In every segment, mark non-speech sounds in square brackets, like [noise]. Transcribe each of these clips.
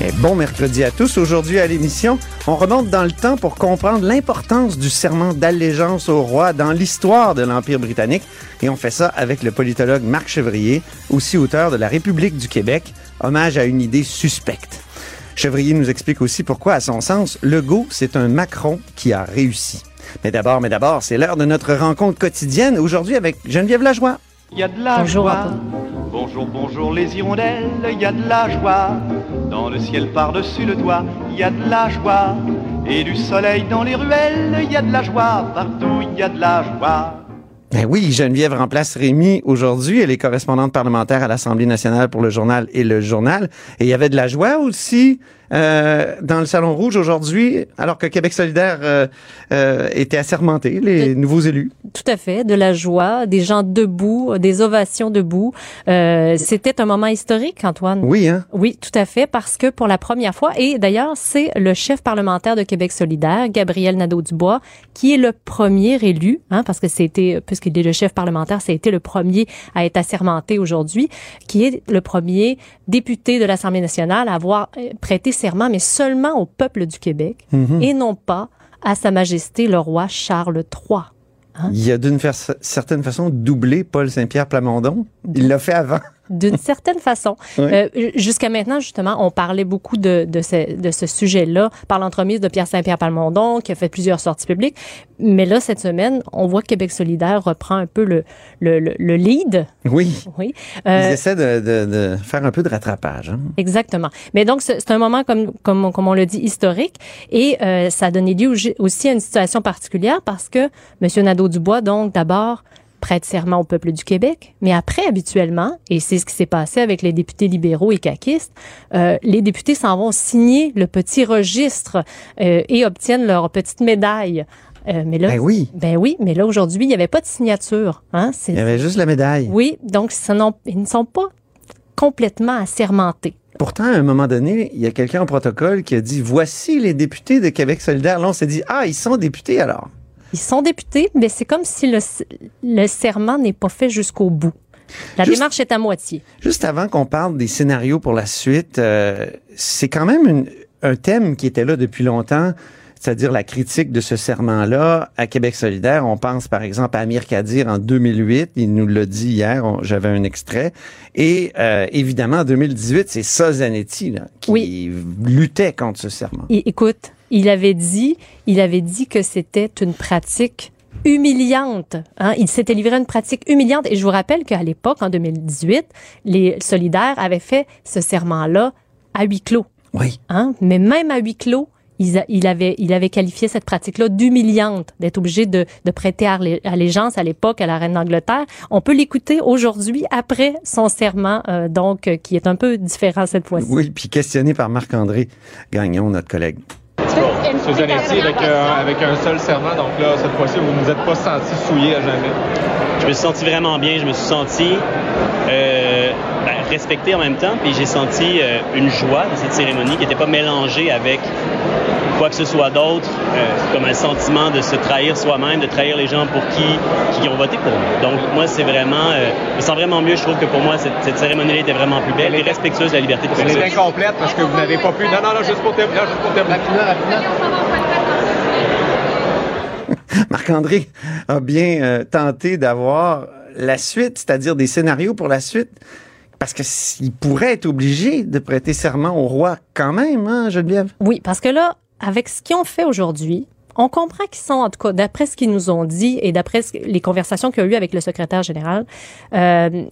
Et bon mercredi à tous. Aujourd'hui à l'émission, on remonte dans le temps pour comprendre l'importance du serment d'allégeance au roi dans l'histoire de l'Empire britannique. Et on fait ça avec le politologue Marc Chevrier, aussi auteur de La République du Québec, hommage à une idée suspecte. Chevrier nous explique aussi pourquoi, à son sens, Legault, c'est un Macron qui a réussi. Mais d'abord, mais d'abord, c'est l'heure de notre rencontre quotidienne, aujourd'hui avec Geneviève Lajoie. Il y a de la Bonjour, joie. Bonjour, bonjour les hirondelles, il y a de la joie. Dans le ciel par-dessus le toit, il y a de la joie. Et du soleil dans les ruelles, il y a de la joie. Partout, il y a de la joie. Ben oui, Geneviève remplace Rémi aujourd'hui. Elle est correspondante parlementaire à l'Assemblée nationale pour le journal et le journal. Et il y avait de la joie aussi euh, dans le Salon Rouge aujourd'hui, alors que Québec solidaire euh, euh, était assermenté, les nouveaux élus. Tout à fait, de la joie, des gens debout, des ovations debout. Euh, C'était un moment historique, Antoine. Oui, hein? Oui, tout à fait, parce que pour la première fois, et d'ailleurs, c'est le chef parlementaire de Québec solidaire, Gabriel Nadeau-Dubois, qui est le premier élu, hein, parce que c'était, puisqu'il est le chef parlementaire, ça a été le premier à être assermenté aujourd'hui, qui est le premier député de l'Assemblée nationale à avoir euh, prêté serment, mais seulement au peuple du Québec, et non pas à Sa Majesté le roi Charles III. Il a d'une certaine façon doublé Paul Saint-Pierre Plamondon. Il l'a fait avant. D'une certaine façon. [laughs] Oui. Euh, Jusqu'à maintenant, justement, on parlait beaucoup de, de ce, de ce sujet-là par l'entremise de Pierre Saint-Pierre Palmondon, qui a fait plusieurs sorties publiques. Mais là, cette semaine, on voit que Québec solidaire reprend un peu le, le, le, le lead. Oui. Oui. Euh, essaie de, de- de faire un peu de rattrapage. hein. Exactement. Mais donc, c'est un moment, comme, comme, comme on le dit, historique. Et euh, ça a donné lieu au- aussi à une situation particulière parce que M. Nadeau-Dubois, donc, d'abord, prête serment au peuple du Québec. Mais après, habituellement, et c'est ce qui s'est passé avec les députés libéraux et caquistes, euh, les députés s'en vont signer le petit registre euh, et obtiennent leur petite médaille. Euh, mais là, Ben oui. ben oui, mais là aujourd'hui, il n'y avait pas de signature. Hein? Il y avait juste la médaille. Oui, donc ils ne sont pas complètement assermentés. Pourtant, à un moment donné, il y a quelqu'un au protocole qui a dit voici les députés de Québec solidaire. Là, on s'est dit ah, ils sont députés alors. Ils sont députés, mais c'est comme si le, le serment n'est pas fait jusqu'au bout. La Juste- démarche est à moitié. Juste avant qu'on parle des scénarios pour la suite, euh, c'est quand même une- un thème qui était là depuis longtemps, c'est-à-dire la critique de ce serment-là à Québec solidaire. On pense par exemple à Amir Kadir en 2008, il nous l'a dit hier, j'avais un extrait. Et euh, évidemment, en 2018, c'est ça Zanetti là, qui Oui. luttait contre ce serment. Et, écoute, il avait dit, il avait dit que c'était une pratique humiliante. Hein? Il s'était livré à une pratique humiliante. Et je vous rappelle qu'à l'époque, en 2018, les solidaires avaient fait ce serment-là à huis clos. Oui. Hein? Mais même à huis clos, a- il, avait, il avait qualifié cette pratique-là d'humiliante, d'être obligé de, de prêter allé- allégeance à l'époque à la reine d'Angleterre. On peut l'écouter aujourd'hui après son serment, euh, donc euh, qui est un peu différent cette fois-ci. Oui, puis questionné par Marc-André Gagnon, notre collègue. M. Zanetti avec, euh, avec un seul serment, donc là, cette fois-ci, vous ne vous êtes pas senti souillé à jamais. Je me suis senti vraiment bien. Je me suis senti euh, ben, respecté en même temps. Puis j'ai senti euh, une joie de cette cérémonie qui n'était pas mélangée avec quoi que ce soit d'autre. Euh, c'est comme un sentiment de se trahir soi-même, de trahir les gens pour qui, qui ont voté pour nous. Donc moi, c'est vraiment... euh, je me sens vraiment mieux. Je trouve que pour moi, cette, cette cérémonie-là était vraiment plus belle et respectueuse de la liberté de Elle est incomplète parce que vous n'avez pas pu. Non, non, non, juste pour terminer. Juste pour terminer. [laughs] Marc-André a bien euh, tenté d'avoir la suite, c'est-à-dire des scénarios pour la suite, parce que s'il pourrait être obligé de prêter serment au roi quand même, hein, Geneviève? Oui, parce que là, avec ce qu'ils ont fait aujourd'hui, on comprend qu'ils sont, en tout cas, d'après ce qu'ils nous ont dit et d'après les conversations qu'il y a eu avec le secrétaire général, euh,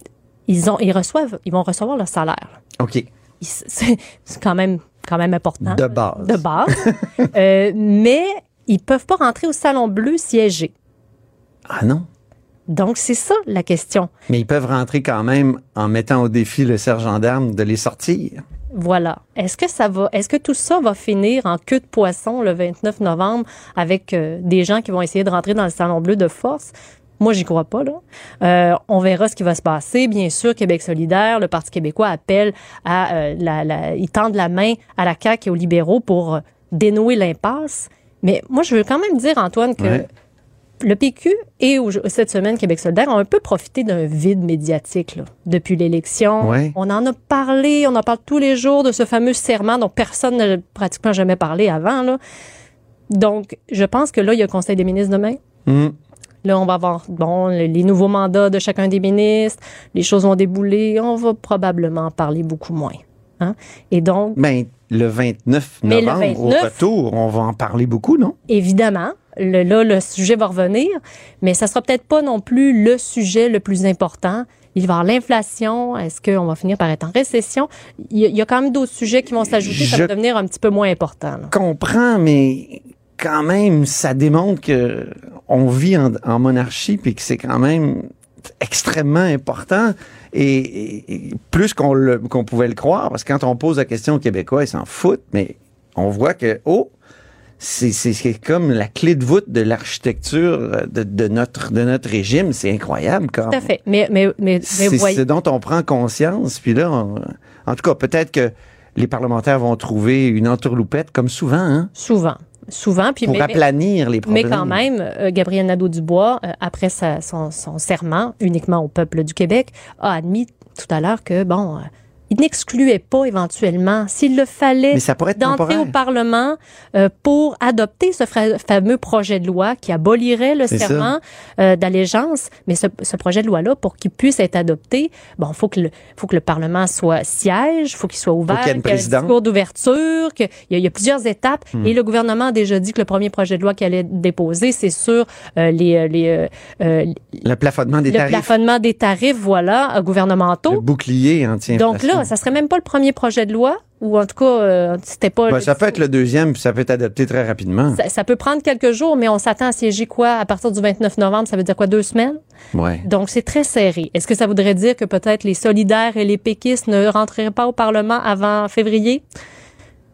ils ont, ils reçoivent, ils vont recevoir leur salaire. OK. C'est quand même, quand même important. De base. De base. [laughs] Euh, mais ils peuvent pas rentrer au salon bleu siéger. Ah non? Donc, c'est ça la question. Mais ils peuvent rentrer quand même en mettant au défi le sergent d'armes de les sortir. Voilà. Est-ce que ça va, est-ce que tout ça va finir en queue de poisson le 29 novembre avec euh, des gens qui vont essayer de rentrer dans le salon bleu de force? Moi, j'y crois pas. Là. Euh, on verra ce qui va se passer. Bien sûr, Québec solidaire, le Parti québécois appelle à euh, la, la, ils tendent la main à la CAQ et aux libéraux pour dénouer l'impasse. Mais moi, je veux quand même dire, Antoine, que. Le PQ et cette semaine Québec solidaire ont un peu profité d'un vide médiatique là, depuis l'élection. Ouais. On en a parlé, on en parle tous les jours de ce fameux serment dont personne n'a pratiquement jamais parlé avant. Là. Donc, je pense que là, il y a le Conseil des ministres demain. Hum. Là, on va avoir bon le- les nouveaux mandats de chacun des ministres. Les choses vont débouler. On va probablement en parler beaucoup moins. Hein? Et donc, Ben, le 29 Mais le novembre, au 29, retour, on va en parler beaucoup, non? évidemment, le, là, le sujet va revenir, mais ça sera peut-être pas non plus le sujet le plus important. Il va y avoir l'inflation. Est-ce qu'on va finir par être en récession? Il y a, il y a quand même d'autres sujets qui vont s'ajouter. Ça Je- va devenir un petit peu moins important. là. comprends, mais quand même, ça démontre que on vit en, en monarchie puis que c'est quand même extrêmement important et, et- et plus qu'on pouvait le croire parce que quand on pose la question aux Québécois, ils s'en foutent, mais on voit que oh c'est comme la clé de voûte de l'architecture de, de notre de notre régime, c'est incroyable comme Tout à fait. Mais, mais, mais, mais c'est voyez- ce dont on prend conscience. Puis là, on- en tout cas, peut-être que les parlementaires vont trouver une entourloupette, comme souvent, hein, souvent. Souvent. Puis, pour mais- mais- aplanir les Mais problèmes. quand même, euh, Gabriel Nadeau-Dubois, euh, après sa- son, son serment uniquement au peuple du Québec, a admis tout à l'heure que, bon, euh, il n'excluait pas éventuellement, s'il le fallait, d'entrer au Parlement euh, pour adopter ce fameux projet de loi qui abolirait le serment euh, d'allégeance. Mais ce, ce projet de loi-là, pour qu'il puisse être adopté, bon, faut que le, faut que le Parlement soit siège, faut qu'il soit ouvert, qu'il y ait un discours d'ouverture, qu'il y, y a plusieurs étapes. Hmm. Et le gouvernement a déjà dit que le premier projet de loi qu'il allait déposer, c'est sur euh, les, les, Le plafonnement des le tarifs, plafonnement des tarifs, voilà, gouvernementaux. le bouclier anti Donc là, ça serait même pas le premier projet de loi, ou en tout cas, euh, c'était pas. Ben, le- ça peut être le deuxième, puis ça peut être adopté très rapidement. ça, ça peut prendre quelques jours, mais on s'attend à siéger quoi? À partir du 29 novembre? Ça veut dire quoi, deux semaines? Ouais. Donc, c'est très serré. Est-ce que ça voudrait dire que peut-être les solidaires et les péquistes ne rentreraient pas au Parlement avant février?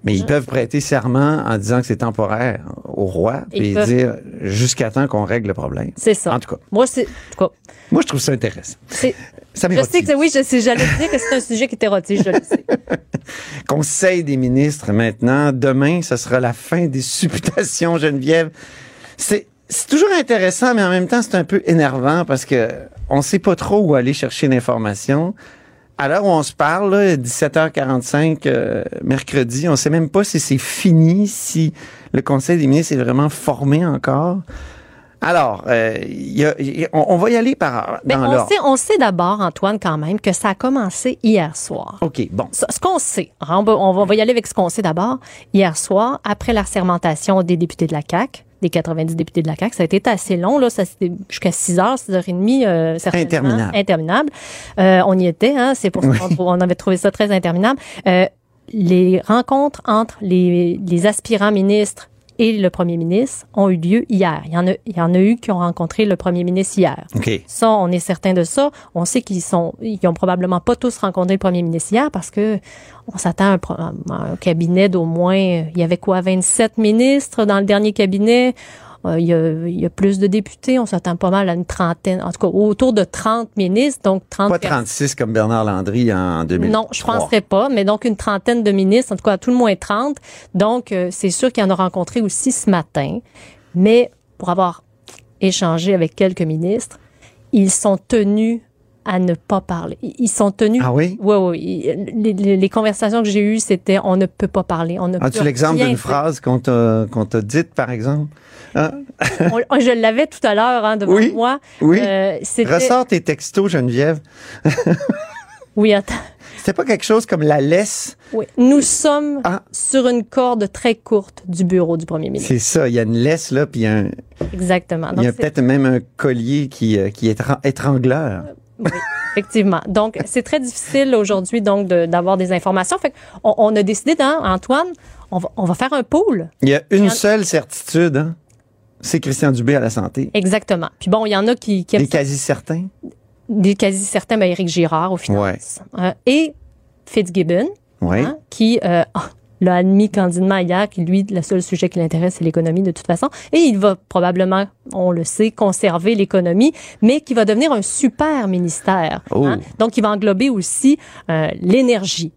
Mais ils peuvent prêter serment en disant que c'est temporaire au roi, puis peuvent. dire jusqu'à temps qu'on règle le problème. C'est ça. En tout cas, Moi, c'est. En tout cas, moi, je trouve ça intéressant. Ça Je sais que oui, je sais, j'allais dire que c'est un sujet qui t'érotise, je le sais. [laughs] Conseil des ministres maintenant. Demain, ce sera la fin des supputations, Geneviève. C'est c'est toujours intéressant, mais en même temps, c'est un peu énervant parce que on sait pas trop où aller chercher l'information. À l'heure où on se parle, là, 17h45 euh, mercredi, on sait même pas si c'est fini, si le Conseil des ministres est vraiment formé encore. Alors, euh, y a- y a- on, on va y aller par dans on l'ordre. sait, on sait d'abord, Antoine, quand même, que ça a commencé hier soir. OK, bon. Ce ce qu'on sait, hein, on va, on on y aller avec ce qu'on sait d'abord. Hier soir, après la sermentation des députés de la CAQ, des 90 députés de la CAQ, ça a été assez long, là, ça jusqu'à 6 heures, 6 heures et demie, euh, certainement. Interminable. Interminable. Euh, on y était, hein, c'est pour ça qu'on on avait trouvé ça très interminable. Euh, les rencontres entre les, les aspirants ministres et le premier ministre ont eu lieu hier. Il y en a, il y en a eu qui ont rencontré le premier ministre hier. Ça, on est certain de ça. On sait qu'ils sont, ils ont probablement pas tous rencontré le premier ministre hier parce que on s'attend à un, pro- à un cabinet d'au moins, il y avait quoi, 27 ministres dans le dernier cabinet? Euh, il, y a, il y a plus de députés. On s'attend pas mal à une trentaine, en tout cas autour de 30 ministres, donc 30 Pas personnes. 36 comme Bernard Landry en 2000. Non, je penserais pas, mais donc une trentaine de ministres, en tout cas à tout le moins 30. Donc, euh, c'est sûr qu'il y en a rencontré aussi ce matin. Mais pour avoir échangé avec quelques ministres, ils sont tenus à ne pas parler. Ils sont tenus. Ah oui? Oui, oui. Les, les- les conversations que j'ai eues, c'était on ne peut pas parler. On ne As-tu l'exemple d'une phrase qu'on t'a qu'on t'a dite, par exemple? Hein? On- je l'avais tout à l'heure hein, devant Oui, moi. oui. Euh, Ressors tes textos, Geneviève. Oui, attends. C'était pas quelque chose comme la laisse? Oui. Nous sommes Ah. sur une corde très courte du bureau du premier ministre. C'est ça. Il y a une laisse, là, puis il y a, un- Exactement. il y a peut-être même un collier qui, euh, qui est étran- étrangleur. Oui, effectivement. Donc, c'est très difficile aujourd'hui donc de- d'avoir des informations. Fait on, on a décidé, hein, Antoine, on va, on va faire un pool. Il y a une seule certitude, hein? C'est Christian Dubé à la santé. Exactement. Puis bon, il y en a qui, qui est quasi certain. des quasi certains, ben, Éric Girard au final. Ouais. Euh, et Fitzgibbon, Oui. hein, qui, euh, l'a admis candidement hier, que lui, le seul sujet qui l'intéresse, c'est l'économie de toute façon. Et il va probablement, on le sait, conserver l'économie, mais qui va devenir un super ministère. Oh. hein. Donc, il va englober aussi euh, l'énergie.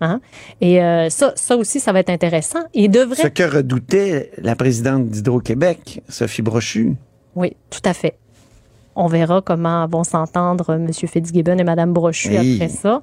Hein? Et euh, ça, ça aussi, ça va être intéressant. Il devrait... Ce que redoutait la présidente d'Hydro-Québec, Sophie Brochu. Oui, tout à fait. On verra comment vont s'entendre M. Fitzgibbon et Mme Brochu Hey. après ça.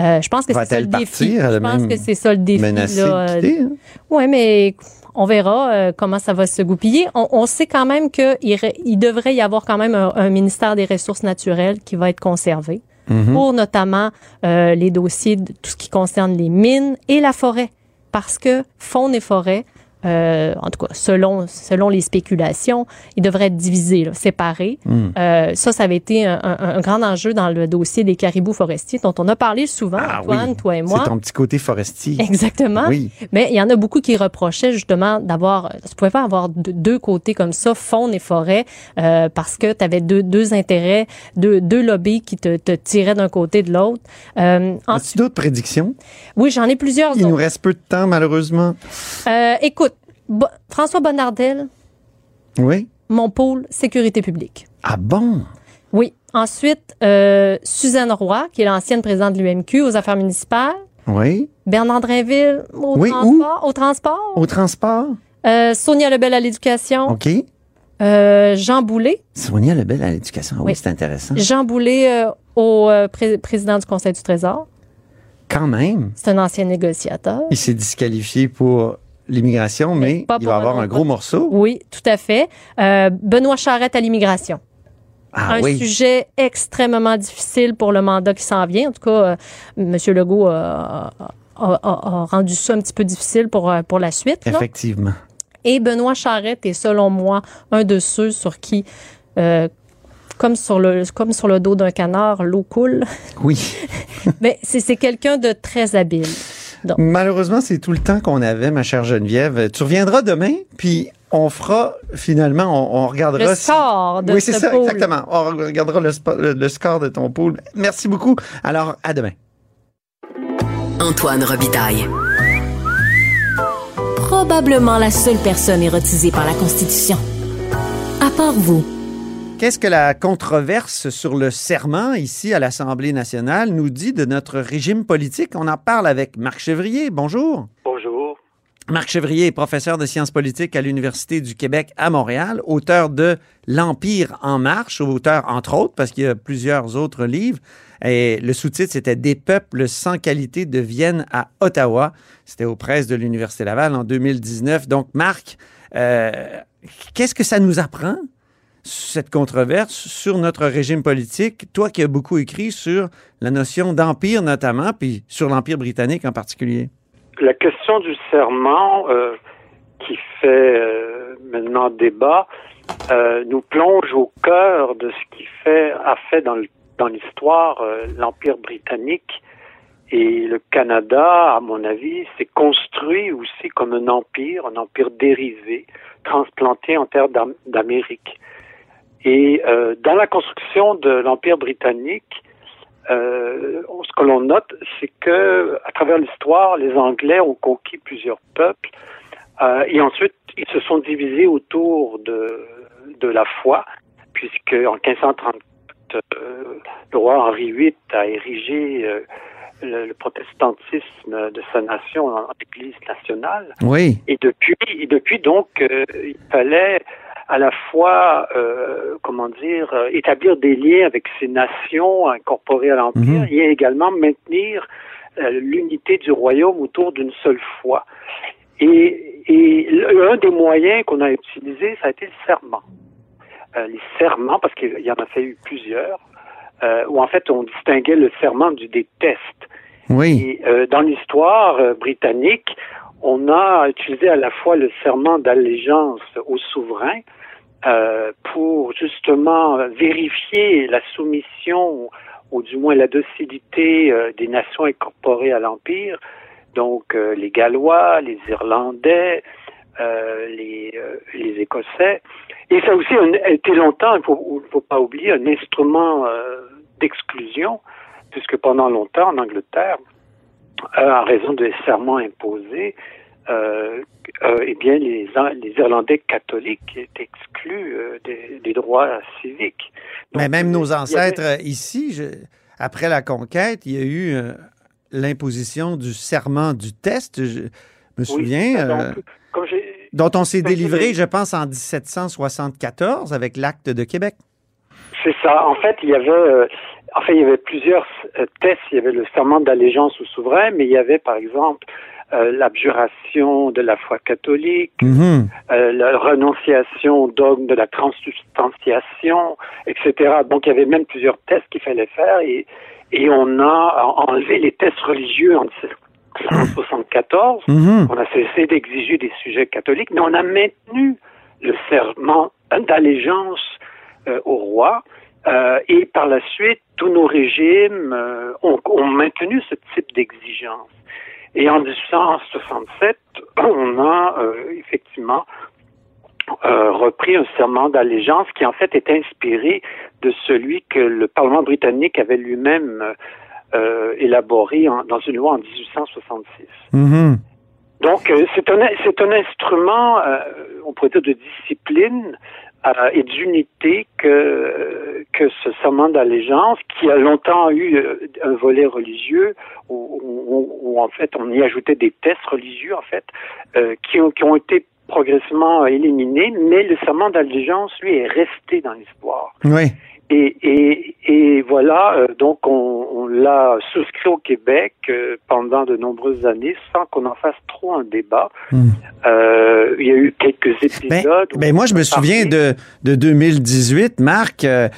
Euh, je pense que c'est ça le défi. Je pense que c'est ça le défi. là, euh, hein? oui, mais on verra euh, comment ça va se goupiller. On, on sait quand même qu'il il devrait y avoir quand même un, un ministère des Ressources naturelles qui va être conservé Mhm. pour notamment euh, les dossiers de tout ce qui concerne les mines et la forêt. Parce que faune et forêt, euh, en tout cas, selon, selon les spéculations, ils devraient être divisés, là, séparés. Hmm. Euh, ça, ça avait été un, un- un grand enjeu dans le dossier des caribous forestiers dont on a parlé souvent, Ah Antoine, oui. toi et moi. C'est ton petit côté forestier. [laughs] Exactement. Oui. Mais il y en a beaucoup qui reprochaient justement d'avoir, tu pouvais pas avoir deux, deux côtés comme ça, faune et forêt, euh, parce que tu avais deux, deux intérêts, deux, deux lobbies qui te, te tiraient d'un côté de l'autre. Euh, As-tu d'autres prédictions? oui, j'en ai plusieurs. Il nous reste peu de temps, malheureusement. Euh, écoute, Bo- François Bonnardel, Oui? mon pôle sécurité publique. Ah bon? Oui. Ensuite, euh, Suzanne Roy, qui est l'ancienne présidente de l'UMQ aux affaires municipales. Oui? Bernard Drainville au Oui, transport. Au transport. Au transport? Euh, Sonia Lebel à l'éducation. OK. Euh, Jean Boulet. Sonia Lebel à l'éducation. Oui, Oui. c'est intéressant. Jean Boulet au pré- président du Conseil du Trésor. Quand même. C'est un ancien négociateur. Il s'est disqualifié pour l'immigration, mais pas il pour va avoir un gros morceau. Oui, tout à fait. Euh, Benoît Charette à l'immigration. Ah un oui. sujet extrêmement difficile pour le mandat qui s'en vient. En tout cas, euh, M. Legault euh, a, a- a rendu ça un petit peu difficile pour, euh, pour la suite. là. Effectivement. Et Benoît Charette est, selon moi, un de ceux sur qui, euh, comme, sur le, comme sur le dos d'un canard, l'eau coule. Oui. [laughs] Mais c'est c'est quelqu'un de très habile. Donc, Malheureusement, c'est tout le temps qu'on avait, ma chère Geneviève. Tu reviendras demain, puis on fera finalement, on, on regardera. le si- score de oui, c'est ce ça, exactement. On regardera le, spo- le- le score de ton pool. Merci beaucoup. Alors, à demain. Antoine Robitaille. Probablement la seule personne érotisée par la Constitution. À part vous. Qu'est-ce que la controverse sur le serment ici à l'Assemblée nationale nous dit de notre régime politique? On en parle avec Marc Chevrier. Bonjour. Bonjour. Marc Chevrier est professeur de sciences politiques à l'Université du Québec à Montréal, auteur de L'Empire en marche, auteur entre autres, parce qu'il y a plusieurs autres livres. Et le sous-titre, c'était Des peuples sans qualité de Vienne à Ottawa. C'était aux presses de l'Université Laval en 2019. Donc, Marc, euh, qu'est-ce que ça nous apprend, cette controverse, sur notre régime politique? Toi qui as beaucoup écrit sur la notion d'empire notamment, puis sur l'Empire britannique en particulier. La question du serment euh, qui fait euh, maintenant débat euh, nous plonge au cœur de ce qui fait, a fait dans, l'histoire l'Empire britannique. Et le Canada, à mon avis, s'est construit aussi comme un empire, un empire dérivé, transplanté en terre d'Am- d'Amérique. Et euh, dans la construction de l'Empire britannique, euh, ce que l'on note, c'est que à travers l'histoire, les Anglais ont conquis plusieurs peuples euh, et ensuite ils se sont divisés autour de, de la foi, puisque en 1534, euh, le roi Henri VIII a érigé le, le protestantisme de sa nation en Église nationale. Oui. Et depuis, et depuis donc, il fallait à la fois, euh, comment dire, euh, établir des liens avec ces nations incorporées à l'Empire Mhm. et également maintenir euh, l'unité du royaume autour d'une seule foi. Et, et l'un des moyens qu'on a utilisé, ça a été le serment. Euh, les serments, parce qu'il y en a fallu plusieurs, euh, où en fait on distinguait le serment du des tests. Oui. Et euh, dans l'histoire britannique, on a utilisé à la fois le serment d'allégeance au souverain euh, pour justement vérifier la soumission ou du moins la docilité euh, des nations incorporées à l'Empire, donc euh, les Gallois, les Irlandais, les, Écossais. Et ça a aussi un- été longtemps, il ne faut, faut pas oublier, un instrument d'exclusion, puisque pendant longtemps en Angleterre, en raison des serments imposés, euh, euh, eh bien, les, les Irlandais catholiques étaient exclus euh, des, des, droits civiques. Donc, Mais même nos ancêtres avait... ici, je, après la conquête, il y a eu euh, l'imposition du serment du test. Je me souviens. Donc, dont on s'est délivré, je pense, en 1774 avec l'acte de Québec. C'est ça. En fait, il y avait, euh, en fait, il y avait plusieurs euh, tests. Il y avait le serment d'allégeance au souverain, mais il y avait, par exemple, euh, l'abjuration de la foi catholique, -hmm. euh, la renonciation au dogme de la transsubstantiation, etc. Donc, il y avait même plusieurs tests qu'il fallait faire et, et on a enlevé les tests religieux en 1974. Mm -hmm. On a cessé d'exiger des sujets catholiques, mais on a maintenu le serment d'allégeance euh, au roi. Euh, et par la suite, tous nos régimes euh, ont, ont, maintenu ce type d'exigence. Et en 1867, [clears throat] on a euh, effectivement euh, repris un serment d'allégeance qui en fait est inspiré de celui que le Parlement britannique avait lui-même euh, élaboré en, dans une loi en 1866. Mm -hmm. Donc c'est un c'est un instrument, on pourrait dire de discipline euh, et d'unité que, que ce serment d'allégeance, qui a longtemps eu un volet religieux, où, où, où, en fait on y ajoutait des tests religieux, en fait, euh, qui, ont, qui ont été progressivement éliminés, mais le serment d'allégeance, lui, est resté dans l'histoire. Oui. Et, et, et voilà, euh, donc on, on l'a souscrit au Québec euh, pendant de nombreuses années sans qu'on en fasse trop un débat. Mm. Euh, il y a eu quelques épisodes. Ben, ben moi, je me souviens de, de 2018, Marc. Euh,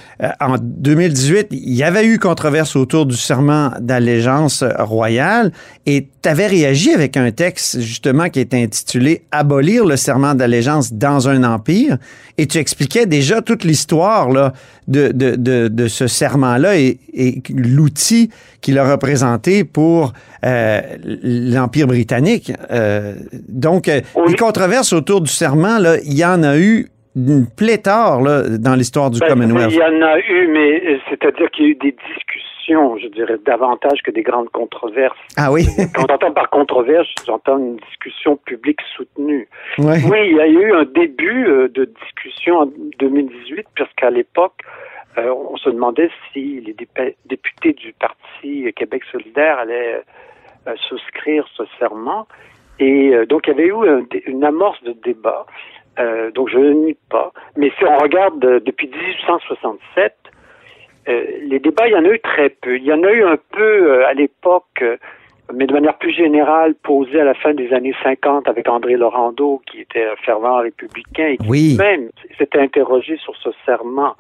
en 2018, il y avait eu controverse autour du serment d'allégeance royale et tu avais réagi avec un texte justement qui était intitulé Abolir le serment d'allégeance dans un empire et tu expliquais déjà toute l'histoire là de, de, de, de ce serment-là et, et l'outil qu'il a représenté pour euh, l'Empire britannique. Euh, donc, oui. les controverses autour du serment, là, il y en a eu une pléthore là, dans l'histoire du ben, Commonwealth. Il y en a eu, mais c'est-à-dire qu'il y a eu des discussions, je dirais, davantage que des grandes controverses. Ah oui? Quand j'entends par controverse, j'entends une discussion publique soutenue. Ouais. Oui, il y a eu un début euh, de discussion en 2018, puisqu'à l'époque, euh, on se demandait si les députés du Parti Québec solidaire allaient euh, souscrire ce serment. Et euh, donc, il y avait eu un, une amorce de débat. Euh, donc, je ne nie pas. Mais si on regarde depuis 1867, les débats, il y en a eu très peu. Il y en a eu un peu à l'époque, mais de manière plus générale, posée à la fin des années 50 avec André Laurando, qui était un fervent républicain et qui oui. même s'était interrogé sur ce serment.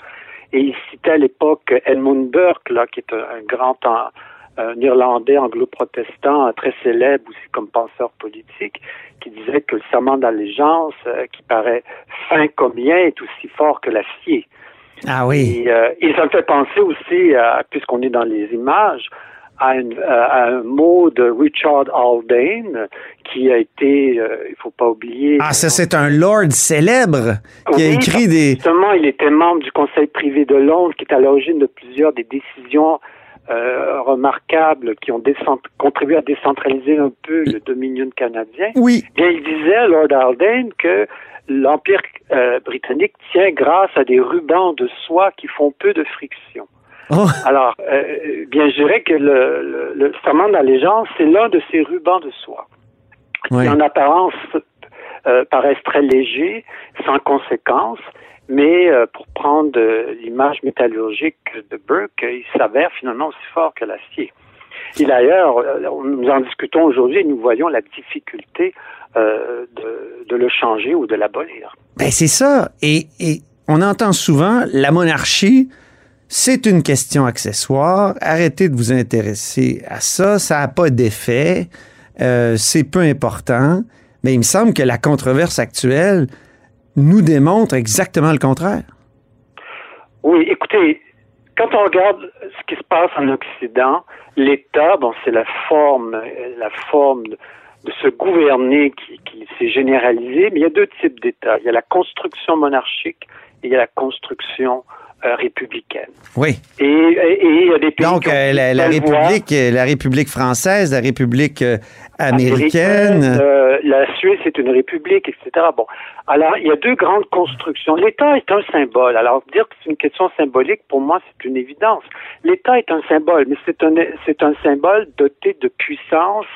Et il citait à l'époque Edmund Burke, là, qui est un, un grand un, Irlandais anglo-protestant très célèbre aussi comme penseur politique, qui disait que le serment d'allégeance, euh, qui paraît fin comme bien, est aussi fort que l'acier. Ah oui. Et, euh, et ça me fait penser aussi, puisqu'on est dans les images, à, une, à, un mot de Richard Haldane qui a été, euh, il faut pas oublier. Ah, ça c'est un lord célèbre qui oui, a écrit des. Justement, il était membre du Conseil privé de Londres, qui est à l'origine de plusieurs des décisions euh, remarquables qui ont contribué à décentraliser un peu le Dominion canadien. Oui. Bien, il disait, Lord Haldane, que l'Empire euh, britannique tient grâce à des rubans de soie qui font peu de friction. Oh. Alors, euh, bien, je dirais que le, le, le serment d'allégeance, c'est l'un de ces rubans de soie oui. qui, en apparence, euh, paraissent très légers, sans conséquence, mais euh, pour prendre l'image métallurgique de Burke, il s'avère finalement aussi fort que l'acier. Et d'ailleurs, nous en discutons aujourd'hui et nous voyons la difficulté euh, de, de, le changer ou de l'abolir. Ben c'est ça. Et, et on entend souvent la monarchie, c'est une question accessoire. Arrêtez de vous intéresser à ça. Ça n'a pas d'effet. Euh, c'est peu important. Mais il me semble que la controverse actuelle nous démontre exactement le contraire. Oui, écoutez, quand on regarde ce qui se passe en Occident, l'État, bon, c'est la forme, la forme de, se gouverner qui, qui s'est généralisée, mais il y a deux types d'États. Il y a la construction monarchique et il y a la construction euh, républicaine. Oui. Et, et, et il y a des pays Donc, euh, la, la voie. République, euh, la République française, la République euh, américaine. euh, la Suisse est une république, etc. Bon, alors il y a deux grandes constructions. L'État est un symbole. Alors dire que c'est une question symbolique, pour moi, c'est une évidence. L'État est un symbole, mais c'est un c'est un symbole doté de puissance.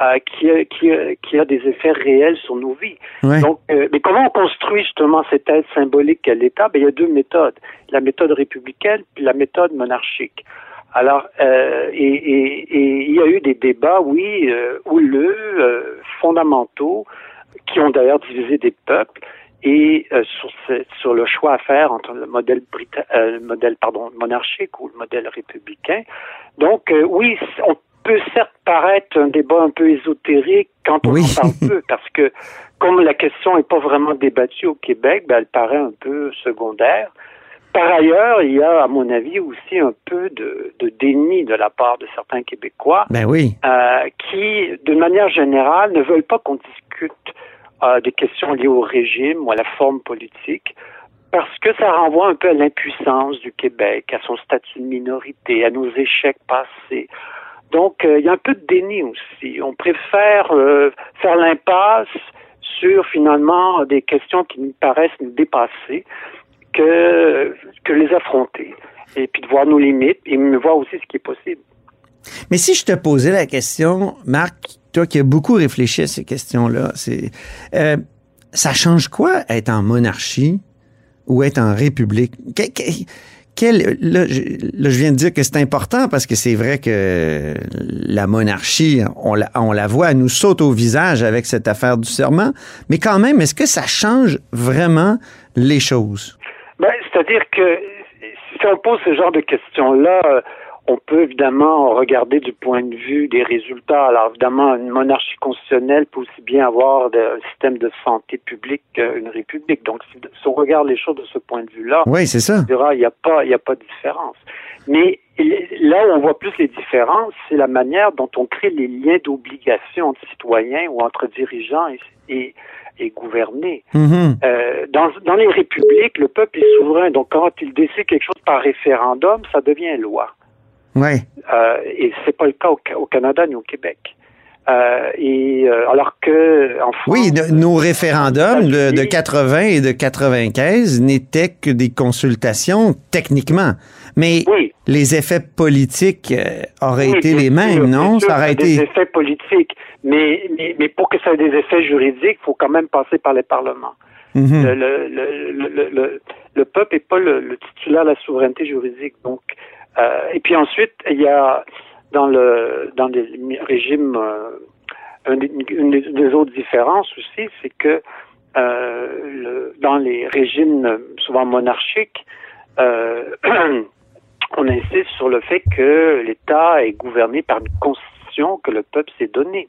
Euh, qui, a, qui, a, qui a des effets réels sur nos vies. Ouais. Donc, euh, mais comment on construit justement cette aide symbolique qu'est l'État? Ben il y a deux méthodes la méthode républicaine puis la méthode monarchique. Alors, euh, et, et- et il y a eu des débats, oui, euh, houleux, fondamentaux, qui ont d'ailleurs divisé des peuples, et euh, sur, ce- sur le choix à faire entre le modèle, brita- euh, le modèle pardon, monarchique ou le modèle républicain. Donc, euh, oui, on peut certes paraître un débat un peu ésotérique quand on Oui. en parle peu, [laughs] parce que comme la question n'est pas vraiment débattue au Québec, ben, elle paraît un peu secondaire. Par ailleurs, il y a, à mon avis, aussi un peu de, de déni de la part de certains Québécois Ben oui. euh, qui, de manière générale, ne veulent pas qu'on discute euh, des questions liées au régime ou à la forme politique, parce que ça renvoie un peu à l'impuissance du Québec, à son statut de minorité, à nos échecs passés. Donc, euh, il y a un peu de déni aussi. On préfère euh, faire l'impasse sur finalement des questions qui nous paraissent nous dépasser que, les affronter. Et puis de voir nos limites et de voir aussi ce qui est possible. Mais si je te posais la question, Marc, toi qui as beaucoup réfléchi à ces questions-là, c'est euh, ça change quoi être en monarchie ou être en république? Que- que- quel- là, je, là, je viens de dire que c'est important parce que c'est vrai que la monarchie, on la, on la voit, elle nous saute au visage avec cette affaire du serment. Mais quand même, est-ce que ça change vraiment les choses? Ben, c'est-à-dire que si on pose ce genre de questions-là, euh, on peut évidemment regarder du point de vue des résultats. Alors évidemment, une monarchie constitutionnelle peut aussi bien avoir de- un système de santé publique qu'une république. Donc si, si on regarde les choses de ce point de vue-là, Oui, c'est ça. il n'y a pas il y a pas de différence. Mais là où on voit plus les différences, c'est la manière dont on crée les liens d'obligation entre citoyens ou entre dirigeants et, et, et gouvernés. Mhm. Euh, dans, dans les républiques, le peuple est souverain. Donc, quand il décide quelque chose par référendum, ça devient loi. Ouais. Euh, et c'est pas le cas au, Ca- au Canada ni au Québec. Euh, et euh, alors que en France, Oui, de- nos référendums de, de États-Unis- 80 et de 95 n'étaient que des consultations techniquement. Mais oui, les effets politiques euh, auraient oui, été les mêmes, non? sûr, Ça aurait des été. effets politiques, mais, mais mais pour que ça ait des effets juridiques, il faut quand même passer par les parlements. Mhm. le, le, le, le, le, le peuple n'est pas le, titulaire de la souveraineté juridique. Donc, et puis ensuite, il y a dans le dans les régimes, euh, une des, autres différences aussi, c'est que euh, le, dans les régimes souvent monarchiques, euh, [clears throat] on insiste sur le fait que l'État est gouverné par une constitution que le peuple s'est donnée,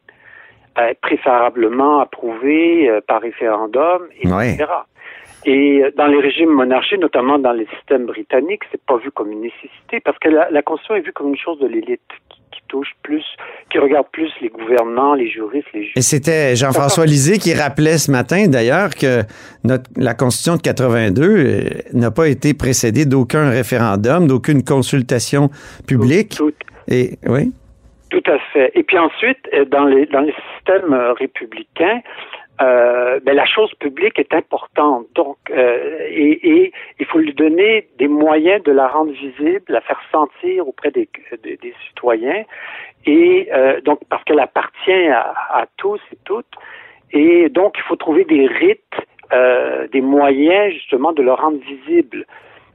préférablement approuvée par référendum, etc. Et dans les régimes monarchiques, notamment dans les systèmes britanniques, c'est pas vu comme une nécessité parce que la, la constitution est vue comme une chose de l'élite qui, qui touche plus, qui regarde plus les gouvernants, les juristes, les juges. Et c'était Jean-François Lisée qui rappelait ce matin, d'ailleurs, que notre, la Constitution de 82 euh, n'a pas été précédée d'aucun référendum, d'aucune consultation publique. Tout, Et oui. Tout à fait. Et puis ensuite, euh, dans les dans les systèmes euh, républicains, euh, ben, la chose publique est importante. Donc, euh, et, et il faut lui donner des moyens de la rendre visible, la faire sentir auprès des, des, des citoyens. Et euh, donc, parce qu'elle appartient à, à tous et toutes. Et donc, il faut trouver des rites, euh, des moyens justement de le rendre visible.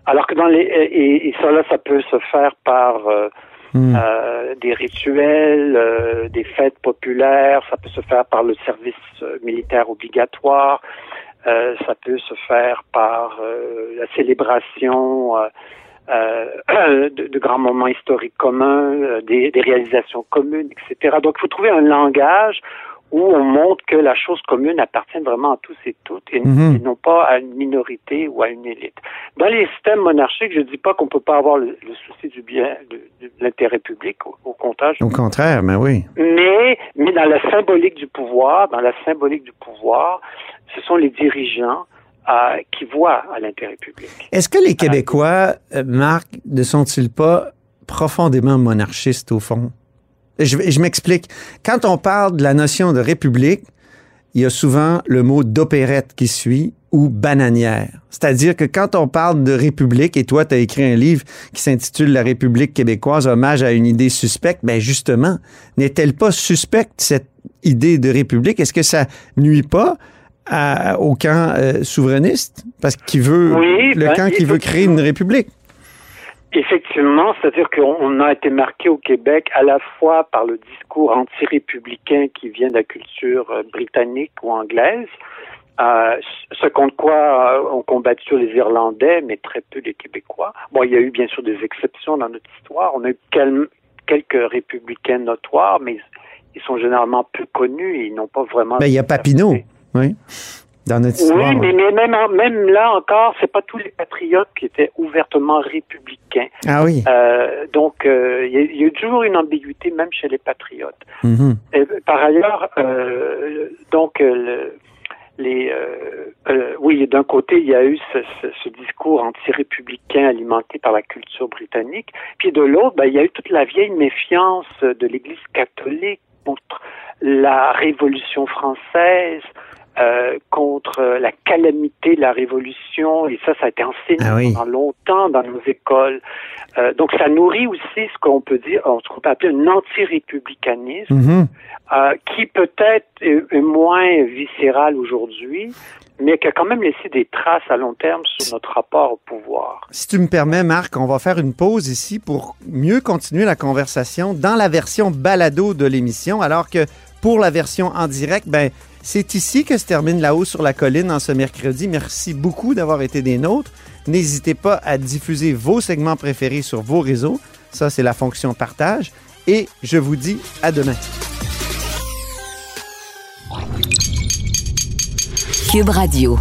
Alors que dans les et, et ça là, ça peut se faire par Hmm. euh, des rituels, euh, des fêtes populaires, ça peut se faire par le service euh, militaire obligatoire, euh, ça peut se faire par euh, la célébration euh, [clears throat] de, de grands moments historiques communs, des, des réalisations communes, etc. Donc il faut trouver un langage où on montre que la chose commune appartient vraiment à tous et toutes et, Mhm. et non pas à une minorité ou à une élite. Dans les systèmes monarchiques, je ne dis pas qu'on peut pas avoir le, le souci du bien, de, de l'intérêt public, au, au contraire. je- Au contraire, mais oui. Mais, mais dans la symbolique du pouvoir, dans la symbolique du pouvoir, ce sont les dirigeants qui voient à l'intérêt public. Est-ce que les Québécois, euh, Marc, ne sont-ils pas profondément monarchistes au fond? Je, je m'explique. Quand on parle de la notion de république, il y a souvent le mot d'opérette qui suit ou bananière. C'est-à-dire que quand on parle de République, et toi, tu as écrit un livre qui s'intitule La République québécoise, hommage à une idée suspecte, ben justement, n'est-elle pas suspecte, cette idée de République? Est-ce que ça nuit pas à, au camp euh, souverainiste? Parce qu'il veut, le ben, camp qui veut créer une République. Effectivement, c'est-à-dire qu'on a été marqué au Québec à la fois par le discours anti-républicain qui vient de la culture euh, britannique ou anglaise, euh, ce contre quoi euh, ont combattu les Irlandais, mais très peu les Québécois. Bon, il y a eu bien sûr des exceptions dans notre histoire. On a eu quelques républicains notoires, mais ils sont généralement peu connus et ils n'ont pas vraiment. Mais ben, il y a Papineau, oui. Dans notre histoire. Oui, mais, même, même là encore, c'est pas tous les patriotes qui étaient ouvertement républicains. Ah oui. Euh, donc, il y, a toujours une ambiguïté, même chez les patriotes. Et, par ailleurs, donc, le, les, euh, euh, oui, d'un côté, il y a eu ce, ce, discours anti-républicain alimenté par la culture britannique, puis de l'autre, ben, il y a eu toute la vieille méfiance de l'Église catholique contre la Révolution française, euh, contre la calamité de la Révolution, et ça, ça a été enseigné ah pendant longtemps dans nos écoles. Euh, donc, ça nourrit aussi ce qu'on peut dire, ce qu'on peut appeler un anti-républicanisme, euh, qui peut-être est, est moins viscéral aujourd'hui, mais qui a quand même laissé des traces à long terme sur notre rapport au pouvoir. Si tu me permets, Marc, on va faire une pause ici pour mieux continuer la conversation dans la version balado de l'émission, alors que pour la version en direct, ben, c'est ici que se termine La Haut sur la colline en ce mercredi. Merci beaucoup d'avoir été des nôtres. N'hésitez pas à diffuser vos segments préférés sur vos réseaux. Ça, c'est la fonction partage. Et je vous dis à demain. Cube Radio.